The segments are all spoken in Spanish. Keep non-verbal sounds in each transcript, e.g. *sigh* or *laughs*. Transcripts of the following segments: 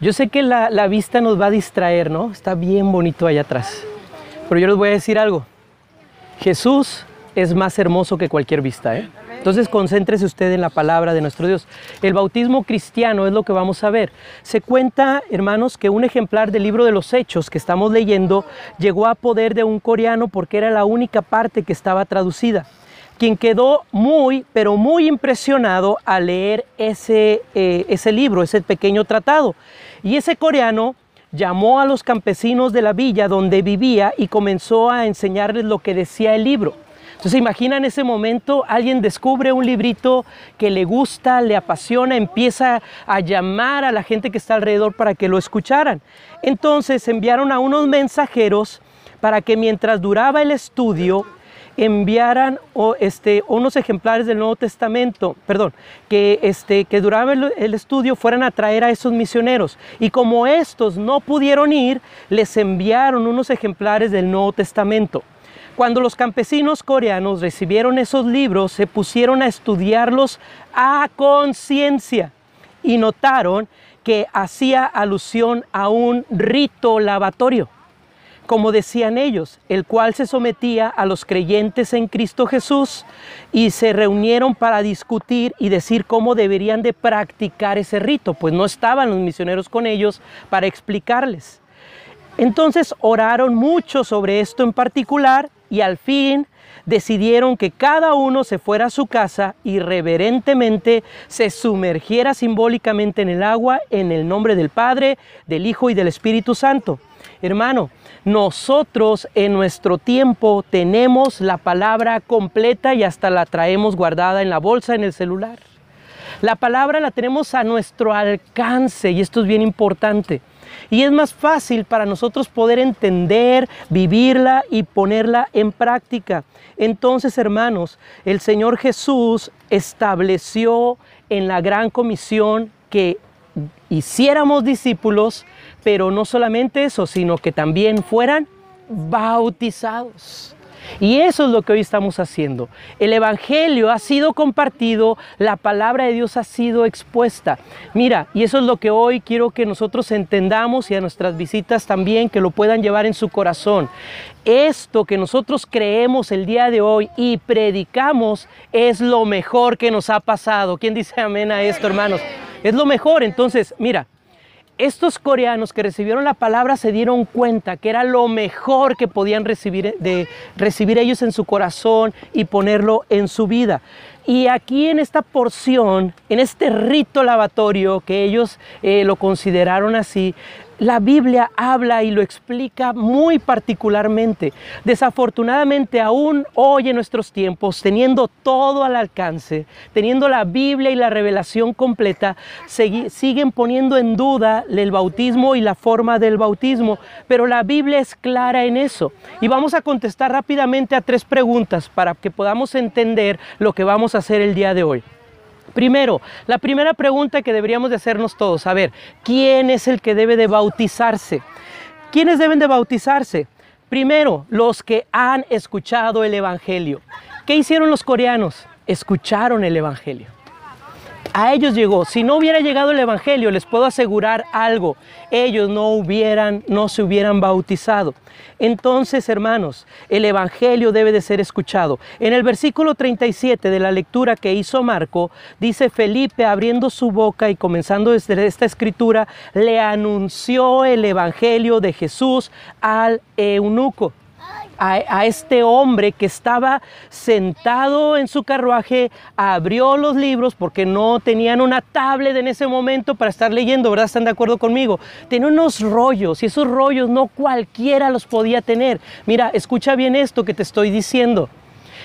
Yo sé que la, la vista nos va a distraer, ¿no? Está bien bonito allá atrás. Pero yo les voy a decir algo. Jesús es más hermoso que cualquier vista, ¿eh? Entonces concéntrese usted en la palabra de nuestro Dios. El bautismo cristiano es lo que vamos a ver. Se cuenta, hermanos, que un ejemplar del libro de los Hechos que estamos leyendo llegó a poder de un coreano porque era la única parte que estaba traducida quien quedó muy, pero muy impresionado al leer ese, eh, ese libro, ese pequeño tratado. Y ese coreano llamó a los campesinos de la villa donde vivía y comenzó a enseñarles lo que decía el libro. Entonces imagina en ese momento alguien descubre un librito que le gusta, le apasiona, empieza a llamar a la gente que está alrededor para que lo escucharan. Entonces enviaron a unos mensajeros para que mientras duraba el estudio enviaran o, este, unos ejemplares del Nuevo Testamento, perdón, que, este, que duraba el, el, estudio fueran a traer a esos misioneros. Y como estos no pudieron ir, les enviaron unos ejemplares del Nuevo Testamento. Cuando los campesinos coreanos recibieron esos libros, se pusieron a estudiarlos a conciencia y notaron que hacía alusión a un rito lavatorio, como decían ellos, el cual se sometía a los creyentes en Cristo Jesús y se reunieron para discutir y decir cómo deberían de practicar ese rito, pues no estaban los misioneros con ellos para explicarles. Entonces oraron mucho sobre esto en particular y al fin decidieron que cada uno se fuera a su casa y reverentemente se sumergiera simbólicamente en el agua en el nombre del Padre, del Hijo y del Espíritu Santo. Hermano, nosotros en nuestro tiempo tenemos la palabra completa y hasta la traemos guardada en la bolsa, en el celular. La palabra la tenemos a nuestro alcance y esto es bien importante. Y es más fácil para nosotros poder entender, vivirla y ponerla en práctica. Entonces, hermanos, el Señor Jesús estableció en la gran comisión que hiciéramos discípulos, pero no solamente eso, sino que también fueran bautizados. Y eso es lo que hoy estamos haciendo. El Evangelio ha sido compartido, la palabra de Dios ha sido expuesta. Mira, y eso es lo que hoy quiero que nosotros entendamos y a nuestras visitas también, que lo puedan llevar en su corazón. Esto que nosotros creemos el día de hoy y predicamos es lo mejor que nos ha pasado. ¿Quién dice amén a esto, hermanos? Es lo mejor. Entonces, mira, estos coreanos que recibieron la palabra se dieron cuenta que era lo mejor que podían recibir, de, recibir ellos en su corazón y ponerlo en su vida. Y aquí en esta porción, en este rito lavatorio que ellos eh, lo consideraron así, la Biblia habla y lo explica muy particularmente. Desafortunadamente, aún hoy en nuestros tiempos, teniendo todo al alcance, teniendo la Biblia y la revelación completa, siguen poniendo en duda el bautismo y la forma del bautismo. Pero la Biblia es clara en eso. Y vamos a contestar rápidamente a tres preguntas para que podamos entender lo que vamos a hacer el día de hoy. Primero, la primera pregunta que deberíamos de hacernos todos, a ver, ¿quién es el que debe de bautizarse? ¿Quiénes deben de bautizarse? Primero, los que han escuchado el Evangelio. ¿Qué hicieron los coreanos? Escucharon el Evangelio a ellos llegó. Si no hubiera llegado el Evangelio, les puedo asegurar algo, ellos no hubieran, no se hubieran bautizado. Entonces, hermanos, el Evangelio debe de ser escuchado. En el versículo 37 de la lectura que hizo Marco, dice Felipe abriendo su boca y comenzando desde esta escritura, le anunció el Evangelio de Jesús al eunuco a, este hombre que estaba sentado en su carruaje, abrió los libros porque no tenían una tablet en ese momento para estar leyendo, ¿verdad? ¿Están de acuerdo conmigo? Tenía unos rollos y esos rollos no cualquiera los podía tener. Mira, escucha bien esto que te estoy diciendo.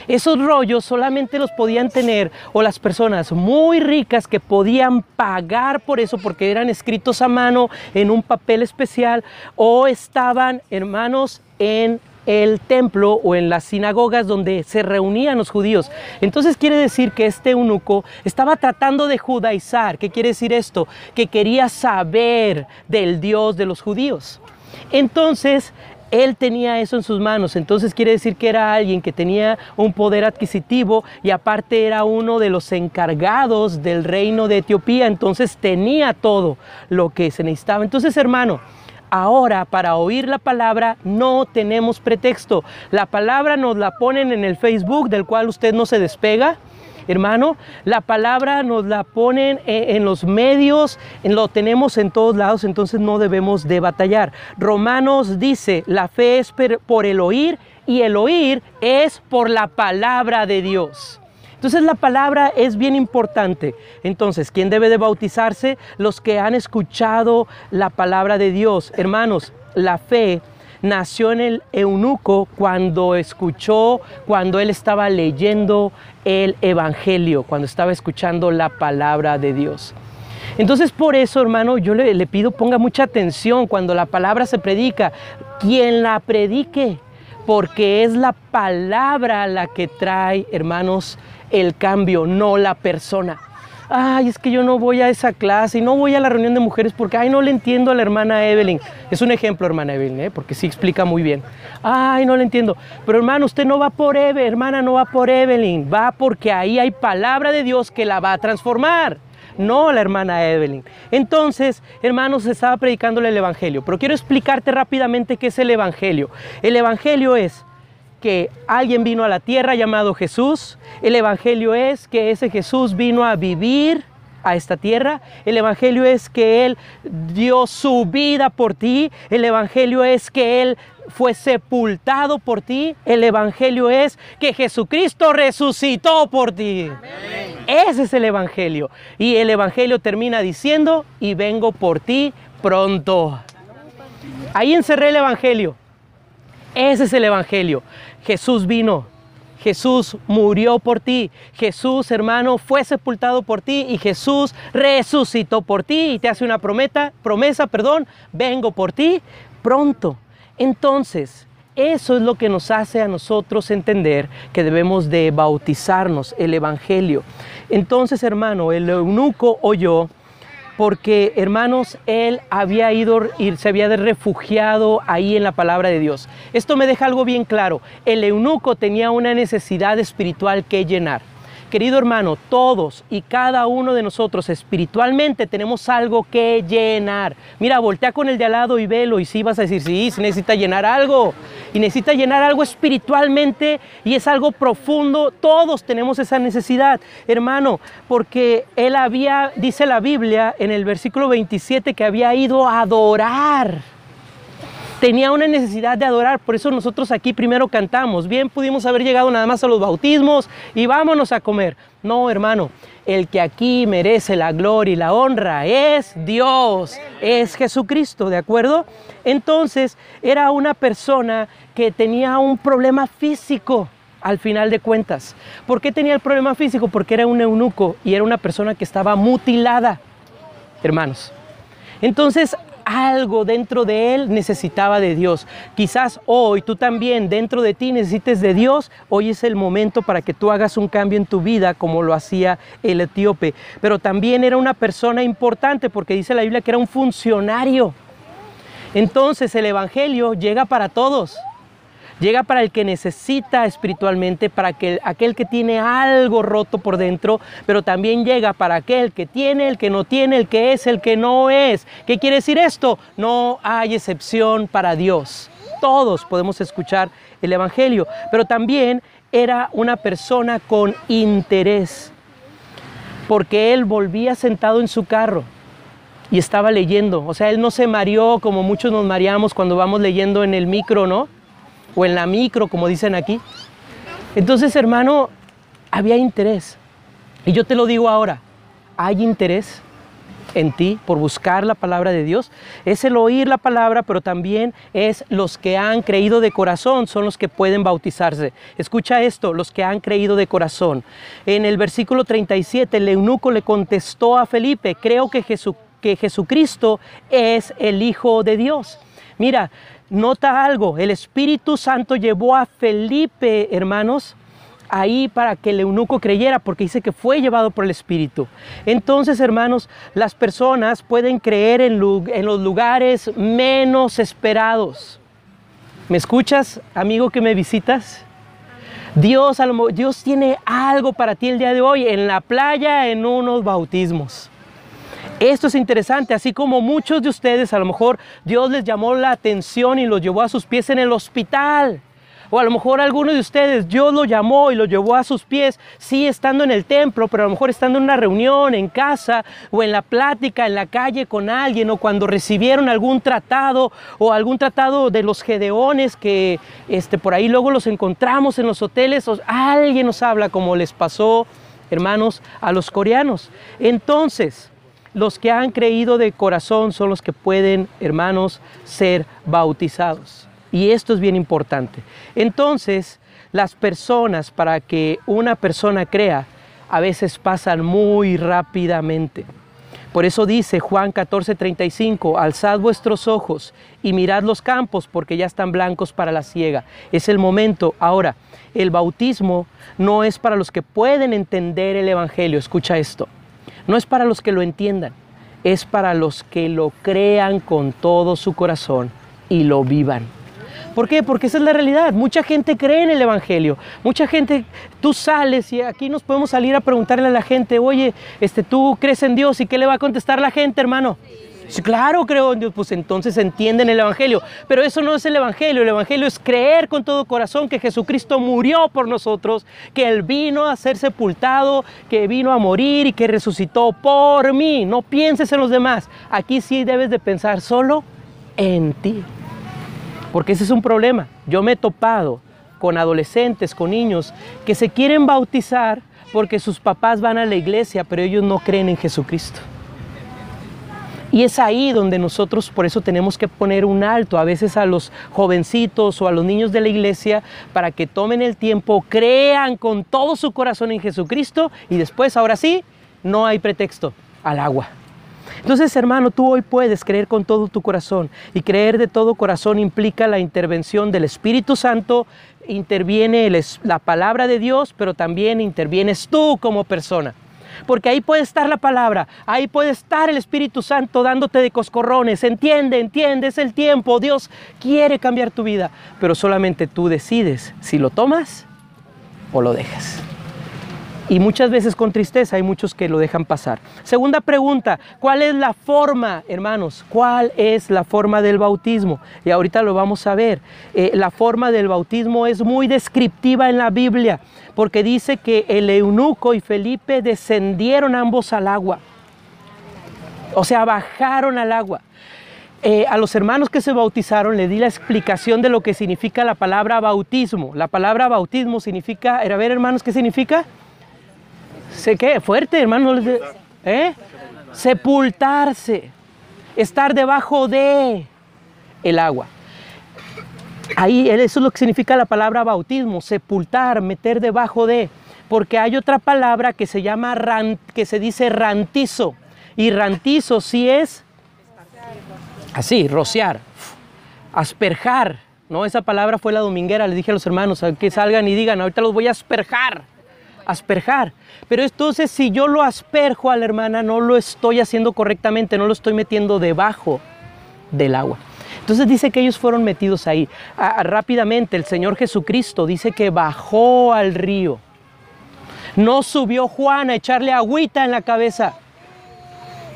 Esos rollos solamente los podían tener o las personas muy ricas que podían pagar por eso porque eran escritos a mano en un papel especial o estaban, hermanos, en el templo o en las sinagogas donde se reunían los judíos. Entonces quiere decir que este eunuco estaba tratando de judaizar. ¿Qué quiere decir esto? Que quería saber del Dios de los judíos. Entonces él tenía eso en sus manos, entonces quiere decir que era alguien que tenía un poder adquisitivo y aparte era uno de los encargados del reino de Etiopía, entonces tenía todo lo que se necesitaba. Entonces, hermano, ahora para oír la palabra no tenemos pretexto. La palabra nos la ponen en el Facebook del cual usted no se despega Hermano, la palabra nos la ponen en, los medios, lo tenemos en todos lados, entonces no debemos de batallar. Romanos dice, la fe es por el oír y el oír es por la palabra de Dios. Entonces la palabra es bien importante. Entonces, ¿quién debe de bautizarse? Los que han escuchado la palabra de Dios. Hermanos, la fe nació en el eunuco cuando escuchó, cuando él estaba leyendo el Evangelio, cuando estaba escuchando la palabra de Dios. Entonces por eso, hermano, yo le, le, pido ponga mucha atención cuando la palabra se predica. Quien la predique, porque es la palabra la que trae, hermanos, el cambio, no la persona ay, es que yo no voy a esa clase y no voy a la reunión de mujeres porque, ay, no le entiendo a la hermana Evelyn. Es un ejemplo, hermana Evelyn, ¿eh? porque sí explica muy bien. Ay, no le entiendo. Pero hermano, usted no va por Evelyn, hermana, no va por Evelyn, va porque ahí hay palabra de Dios que la va a transformar no la hermana Evelyn. Entonces, hermanos, estaba predicándole el Evangelio, pero quiero explicarte rápidamente qué es el Evangelio. El Evangelio es que alguien vino a la tierra llamado Jesús. El Evangelio es que ese Jesús vino a vivir a esta tierra. El Evangelio es que Él dio su vida por ti. El Evangelio es que Él fue sepultado por ti. El Evangelio es que Jesucristo resucitó por ti. Ese es el Evangelio. Y el Evangelio termina diciendo, y vengo por ti pronto. Ahí encerré el Evangelio. Ese es el Evangelio. Jesús vino, Jesús murió por ti, Jesús hermano fue sepultado por ti y Jesús resucitó por ti y te hace una promesa, promesa, perdón, vengo por ti pronto. Entonces, eso es lo que nos hace a nosotros entender que debemos de bautizarnos el evangelio. Entonces, hermano, el eunuco oyó porque hermanos, él había ido y se había refugiado ahí en la palabra de Dios. Esto me deja algo bien claro. El eunuco tenía una necesidad espiritual que llenar. Querido hermano, todos y cada uno de nosotros espiritualmente tenemos algo que llenar. Mira, voltea con el de al lado y velo y sí vas a decir, sí, se necesita llenar algo. Y necesita llenar algo espiritualmente y es algo profundo. Todos tenemos esa necesidad, hermano, porque él había, dice la Biblia en el versículo 27, que había ido a adorar tenía una necesidad de adorar, por eso nosotros aquí primero cantamos. Bien pudimos haber llegado nada más a los bautismos y vámonos a comer. No, hermano, el que aquí merece la gloria y la honra es Dios, es Jesucristo, ¿de acuerdo? Entonces era una persona que tenía un problema físico al final de cuentas. ¿Por qué tenía el problema físico? Porque era un eunuco y era una persona que estaba mutilada, hermanos. Entonces algo dentro de él necesitaba de Dios. Quizás hoy tú también dentro de ti necesites de Dios. Hoy es el momento para que tú hagas un cambio en tu vida como lo hacía el etíope. Pero también era una persona importante porque dice la Biblia que era un funcionario. Entonces el Evangelio llega para todos. Llega para el que necesita espiritualmente, para aquel que tiene algo roto por dentro, pero también llega para aquel que tiene, el que no tiene, el que es, el que no es. ¿Qué quiere decir esto? No hay excepción para Dios. Todos podemos escuchar el Evangelio, pero también era una persona con interés, porque él volvía sentado en su carro y estaba leyendo. O sea, él no se mareó como muchos nos mareamos cuando vamos leyendo en el micro, ¿no? O en la micro, como dicen aquí. Entonces, hermano, había interés. Y yo te lo digo ahora, hay interés en ti por buscar la palabra de Dios. Es el oír la palabra, pero también es los que han creído de corazón, son los que pueden bautizarse. Escucha esto, los que han creído de corazón. En el versículo 37, el eunuco le contestó a Felipe, creo que, que Jesucristo es el Hijo de Dios. Mira, nota algo, el Espíritu Santo llevó a Felipe, hermanos, ahí para que el eunuco creyera, porque dice que fue llevado por el Espíritu. Entonces, hermanos, las personas pueden creer en, los lugares menos esperados. ¿Me escuchas, amigo que me visitas? Dios, Dios tiene algo para ti el día de hoy en la playa, en unos bautismos. Esto es interesante, así como muchos de ustedes, a lo mejor Dios les llamó la atención y los llevó a sus pies en el hospital. O a lo mejor alguno de ustedes, Dios lo llamó y lo llevó a sus pies, sí estando en el templo, pero a lo mejor estando en una reunión, en casa, o en la plática, en la calle con alguien, o cuando recibieron algún tratado, o algún tratado de los gedeones que este, por ahí luego los encontramos en los hoteles, o alguien nos habla como les pasó, hermanos, a los coreanos. Entonces, los que han creído de corazón son los que pueden, hermanos, ser bautizados. Y esto es bien importante. Entonces, las personas, para que una persona crea, a veces pasan muy rápidamente. Por eso dice Juan 14:35, alzad vuestros ojos y mirad los campos porque ya están blancos para la siega. Es el momento. Ahora, el bautismo no es para los que pueden entender el Evangelio. Escucha esto. No es para los que lo entiendan. Es para los que lo crean con todo su corazón y lo vivan. ¿Por qué? Porque esa es la realidad. Mucha gente cree en el Evangelio. Mucha gente, tú sales y aquí nos podemos salir a preguntarle a la gente, oye, este, ¿tú crees en Dios? ¿Y qué le va a contestar la gente, hermano? Sí, claro, creo en Dios, pues entonces entienden el Evangelio. Pero eso no es el Evangelio. El Evangelio es creer con todo corazón que Jesucristo murió por nosotros, que Él vino a ser sepultado, que vino a morir y que resucitó por mí. No pienses en los demás. Aquí sí debes de pensar solo en ti. Porque ese es un problema. Yo me he topado con adolescentes, con niños que se quieren bautizar porque sus papás van a la iglesia, pero ellos no creen en Jesucristo. Y es ahí donde nosotros por eso tenemos que poner un alto a veces a los jovencitos o a los niños de la iglesia para que tomen el tiempo, crean con todo su corazón en Jesucristo y después, ahora sí, no hay pretexto al agua. Entonces, hermano, tú hoy puedes creer con todo tu corazón y creer de todo corazón implica la intervención del Espíritu Santo, interviene la palabra de Dios, pero también intervienes tú como persona. Porque ahí puede estar la palabra, ahí puede estar el Espíritu Santo dándote de coscorrones. Entiende, entiende, es el tiempo. Dios quiere cambiar tu vida, pero solamente tú decides si lo tomas o lo dejas. Y muchas veces con tristeza hay muchos que lo dejan pasar. Segunda pregunta, ¿cuál es la forma, hermanos? ¿Cuál es la forma del bautismo? Y ahorita lo vamos a ver. Eh, la forma del bautismo es muy descriptiva en la Biblia, porque dice que el eunuco y Felipe descendieron ambos al agua. O sea, bajaron al agua. Eh, a los hermanos que se bautizaron le di la explicación de lo que significa la palabra bautismo. La palabra bautismo significa, a ver hermanos, ¿qué significa? ¿Se qué? Fuerte, hermano. ¿Eh? Sepultarse. Estar debajo de el agua. Ahí eso es lo que significa la palabra bautismo, sepultar, meter debajo de, porque hay otra palabra que se llama que se dice rantizo y rantizo sí es así, rociar, asperjar, ¿no? Esa palabra fue la dominguera, le dije a los hermanos que salgan y digan, ahorita los voy a asperjar asperjar. Pero entonces si yo lo asperjo a la hermana, no lo estoy haciendo correctamente, no lo estoy metiendo debajo del agua. Entonces dice que ellos fueron metidos ahí. rápidamente el Señor Jesucristo dice que bajó al río. No subió Juan a echarle agüita en la cabeza.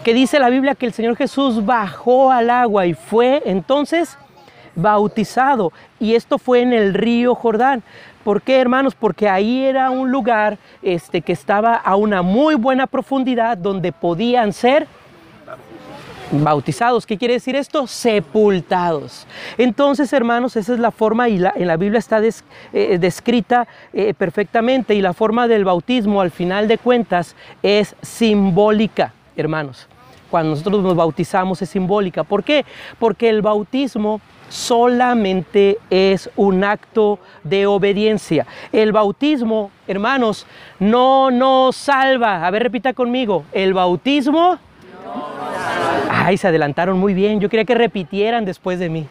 Que dice la Biblia que el Señor Jesús bajó al agua y fue entonces bautizado. Y esto fue en el río Jordán. ¿Por qué, hermanos? Porque ahí era un lugar este, que estaba a una muy buena profundidad donde podían ser bautizados. ¿Qué quiere decir esto? Sepultados. Entonces, hermanos, esa es la forma y en la Biblia está eh, descrita eh, perfectamente y la forma del bautismo al final de cuentas es simbólica, hermanos. Cuando nosotros nos bautizamos es simbólica. ¿Por qué? Porque el bautismo solamente es un acto de obediencia. El bautismo, hermanos, no nos salva. A ver, repita conmigo. El bautismo... Ay, se adelantaron muy bien. Yo quería que repitieran después de mí.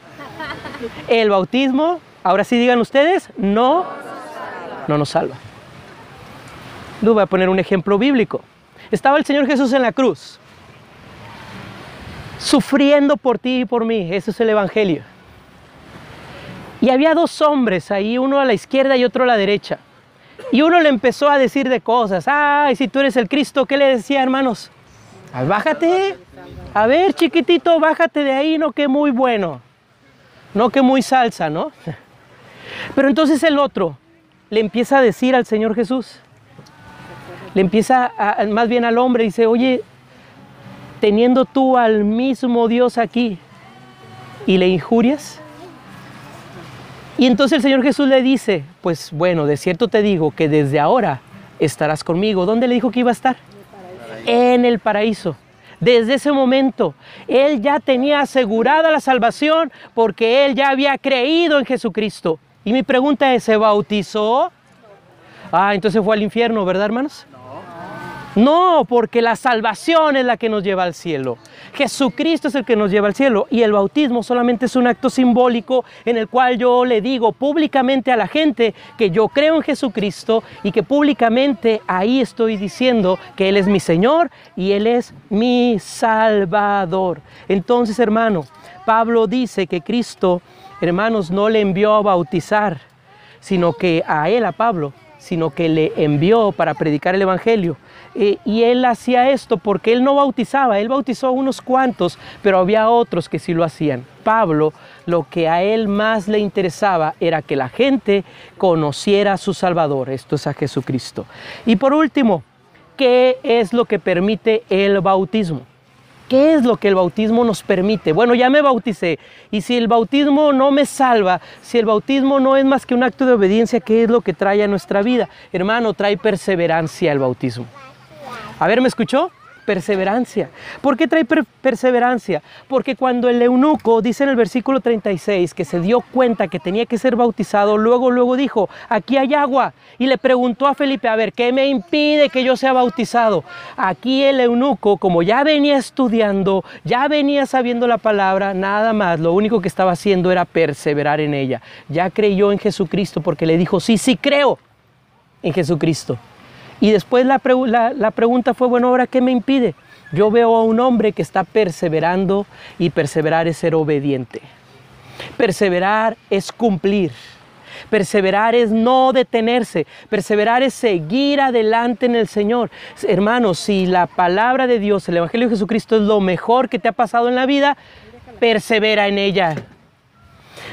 El bautismo, ahora sí digan ustedes, no, no nos salva. Les voy a poner un ejemplo bíblico. Estaba el Señor Jesús en la cruz, sufriendo por ti y por mí. Eso es el Evangelio Y había dos hombres ahí, uno a la izquierda y otro a la derecha. Y uno le empezó a decir de cosas. Ay, si tú eres el Cristo, ¿qué le decía, hermanos? Ah, bájate. A ver, chiquitito, bájate de ahí, no que muy bueno. No que muy salsa, ¿no? *laughs* Pero entonces el otro le empieza a decir al Señor Jesús, le empieza a, más bien al hombre, dice, oye, teniendo tú al mismo Dios aquí y le injurias. Y entonces el Señor Jesús le dice, pues bueno, de cierto te digo que desde ahora estarás conmigo. ¿Dónde le dijo que iba a estar? En el paraíso. Desde ese momento, él ya tenía asegurada la salvación porque él ya había creído en Jesucristo. Y mi pregunta es, ¿se bautizó? Ah, entonces fue al infierno, ¿verdad, hermanos? No, porque la salvación es la que nos lleva al cielo. Jesucristo es el que nos lleva al cielo y el bautismo solamente es un acto simbólico en el cual yo le digo públicamente a la gente que yo creo en Jesucristo y que públicamente ahí estoy diciendo que Él es mi Señor y Él es mi Salvador. Entonces, hermano, Pablo dice que Cristo, hermanos, no le envió a bautizar, sino que a Él, a Pablo, sino que le envió para predicar el Evangelio. Eh, y él hacía esto porque él no bautizaba, él bautizó a unos cuantos, pero había otros que sí lo hacían. Pablo, lo que a él más le interesaba era que la gente conociera a su Salvador, esto es a Jesucristo. Y por último, ¿qué es lo que permite el bautismo? ¿Qué es lo que el bautismo nos permite? Bueno, ya me bauticé. Y si el bautismo no me salva, si el bautismo no es más que un acto de obediencia, ¿qué es lo que trae a nuestra vida? Hermano, trae perseverancia el bautismo. A ver, ¿me escuchó? Perseverancia. ¿Por qué trae perseverancia? Porque cuando el eunuco, dice en el versículo 36, que se dio cuenta que tenía que ser bautizado, luego, luego dijo, aquí hay agua. Y le preguntó a Felipe, a ver, ¿qué me impide que yo sea bautizado? Aquí el eunuco, como ya venía estudiando, ya venía sabiendo la palabra, nada más, lo único que estaba haciendo era perseverar en ella. Ya creyó en Jesucristo porque le dijo, sí, sí creo en Jesucristo. Y después la, pregunta fue, bueno, ahora qué me impide? Yo veo a un hombre que está perseverando y perseverar es ser obediente. Perseverar es cumplir. Perseverar es no detenerse. Perseverar es seguir adelante en el Señor. Hermanos, si la palabra de Dios, el Evangelio de Jesucristo es lo mejor que te ha pasado en la vida, persevera en ella.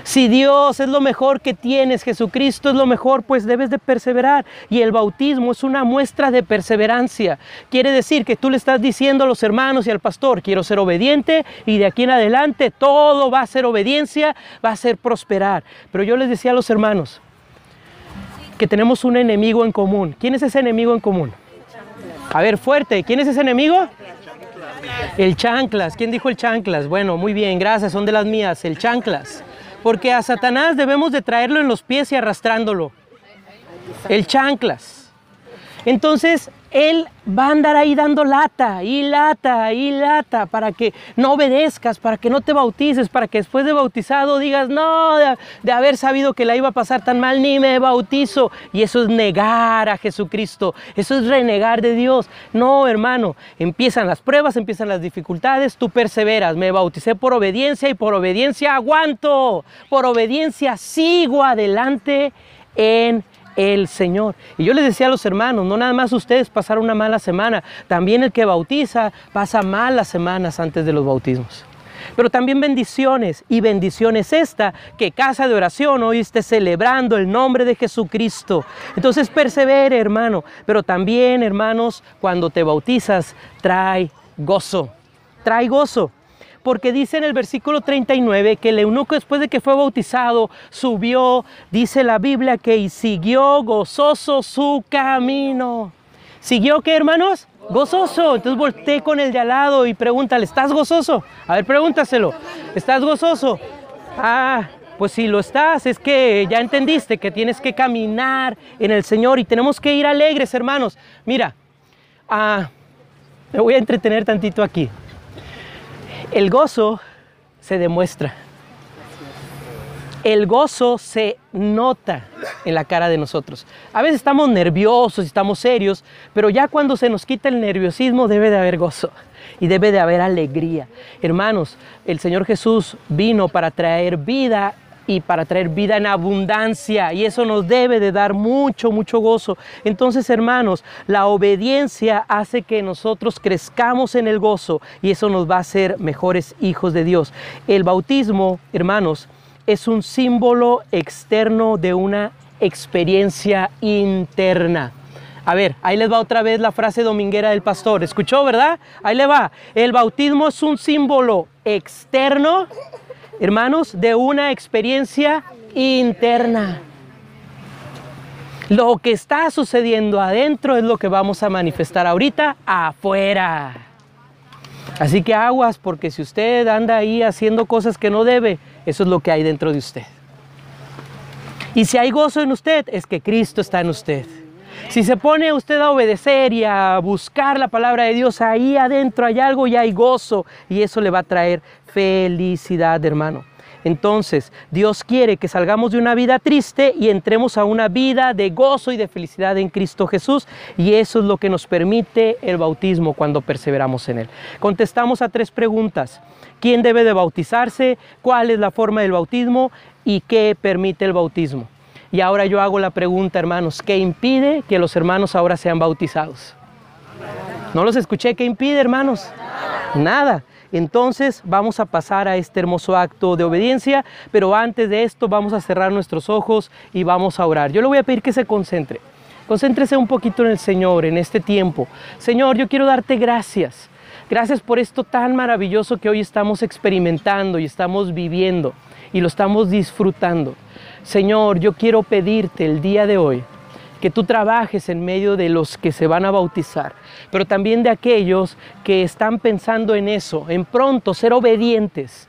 Si Dios es lo mejor que tienes, Jesucristo es lo mejor, pues debes de perseverar. Y el bautismo es una muestra de perseverancia. Quiere decir que tú le estás diciendo a los hermanos y al pastor, quiero ser obediente y de aquí en adelante todo va a ser obediencia, va a ser prosperar. Pero yo les decía a los hermanos que tenemos un enemigo en común. ¿Quién es ese enemigo en común? A ver, fuerte, ¿quién es ese enemigo? El chanclas. ¿Quién dijo el chanclas? Bueno, muy bien, gracias, son de las mías. El chanclas. Porque a Satanás debemos de traerlo en los pies y arrastrándolo. El chanclas. Entonces, él va a andar ahí dando lata y lata y lata para que no obedezcas, para que no te bautices, para que después de bautizado digas, no, de, haber sabido que la iba a pasar tan mal, ni me bautizo. Y eso es negar a Jesucristo, eso es renegar de Dios. No, hermano, empiezan las pruebas, empiezan las dificultades, tú perseveras. Me bauticé por obediencia y por obediencia aguanto, por obediencia sigo adelante en el Señor. Y yo les decía a los hermanos, no nada más ustedes pasar una mala semana, también el que bautiza pasa malas semanas antes de los bautismos. Pero también bendiciones, y bendiciones esta, que casa de oración esté celebrando el nombre de Jesucristo. Entonces persevere, hermano, pero también, hermanos, cuando te bautizas, trae gozo, trae gozo porque dice en el versículo 39 que el eunuco después de que fue bautizado subió, dice la Biblia que siguió gozoso su camino. ¿Siguió qué, hermanos? Gozoso. Entonces volteé con el de al lado y pregúntale, ¿estás gozoso? A ver, pregúntaselo. ¿Estás gozoso? Ah, pues si lo estás, es que ya entendiste que tienes que caminar en el Señor y tenemos que ir alegres, hermanos. Mira, ah, me voy a entretener tantito aquí. El gozo se demuestra. El gozo se nota en la cara de nosotros. A veces estamos nerviosos, estamos serios, pero ya cuando se nos quita el nerviosismo debe de haber gozo y debe de haber alegría. Hermanos, el Señor Jesús vino para traer vida y para traer vida en abundancia. Y eso nos debe de dar mucho, mucho gozo. Entonces, hermanos, la obediencia hace que nosotros crezcamos en el gozo y eso nos va a hacer mejores hijos de Dios. El bautismo, hermanos, es un símbolo externo de una experiencia interna. A ver, ahí les va otra vez la frase dominguera del pastor. ¿Escuchó, verdad? Ahí le va. El bautismo es un símbolo externo, hermanos, de una experiencia interna. Lo que está sucediendo adentro es lo que vamos a manifestar ahorita afuera. Así que aguas, porque si usted anda ahí haciendo cosas que no debe, eso es lo que hay dentro de usted. Y si hay gozo en usted, es que Cristo está en usted. Si se pone usted a obedecer y a buscar la palabra de Dios, ahí adentro hay algo y hay gozo y eso le va a traer felicidad, hermano. Entonces, Dios quiere que salgamos de una vida triste y entremos a una vida de gozo y de felicidad en Cristo Jesús. Y eso es lo que nos permite el bautismo cuando perseveramos en él. Contestamos a tres preguntas. ¿Quién debe de bautizarse? ¿Cuál es la forma del bautismo? ¿Y qué permite el bautismo? Y ahora yo hago la pregunta, hermanos, ¿qué impide que los hermanos ahora sean bautizados? No los escuché, ¿qué impide, hermanos? Nada. Entonces vamos a pasar a este hermoso acto de obediencia, pero antes de esto vamos a cerrar nuestros ojos y vamos a orar. Yo le voy a pedir que se concentre. Concéntrese un poquito en el Señor en este tiempo. Señor, yo quiero darte gracias. Gracias por esto tan maravilloso que hoy estamos experimentando y estamos viviendo y lo estamos disfrutando. Señor, yo quiero pedirte el día de hoy que tú trabajes en medio de los que se van a bautizar, pero también de aquellos que están pensando en eso, en pronto ser obedientes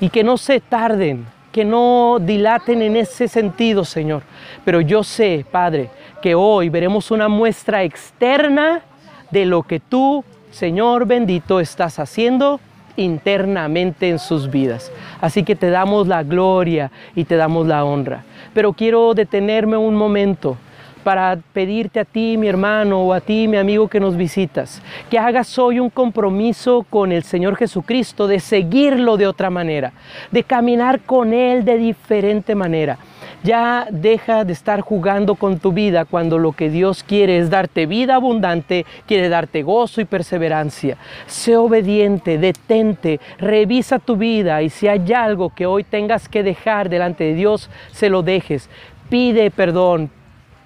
y que no se tarden, que no dilaten en ese sentido, Señor. Pero yo sé, Padre, que hoy veremos una muestra externa de lo que tú, Señor bendito, estás haciendo internamente en sus vidas. Así que te damos la gloria y te damos la honra. Pero quiero detenerme un momento para pedirte a ti, mi hermano, o a ti, mi amigo que nos visitas, que hagas hoy un compromiso con el Señor Jesucristo de seguirlo de otra manera, de caminar con Él de diferente manera. Ya deja de estar jugando con tu vida cuando lo que Dios quiere es darte vida abundante, quiere darte gozo y perseverancia. Sé obediente, detente, revisa tu vida y si hay algo que hoy tengas que dejar delante de Dios, se lo dejes. Pide perdón,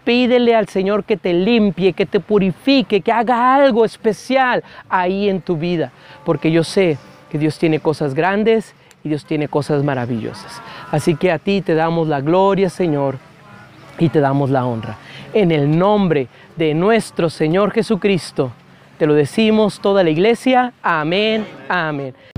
pídele al Señor que te limpie, que te purifique, que haga algo especial ahí en tu vida, porque yo sé que Dios tiene cosas grandes y Dios tiene cosas maravillosas. Así que a ti te damos la gloria, Señor, y te damos la honra. En el nombre de nuestro Señor Jesucristo, te lo decimos toda la iglesia. Amén, amén. amén.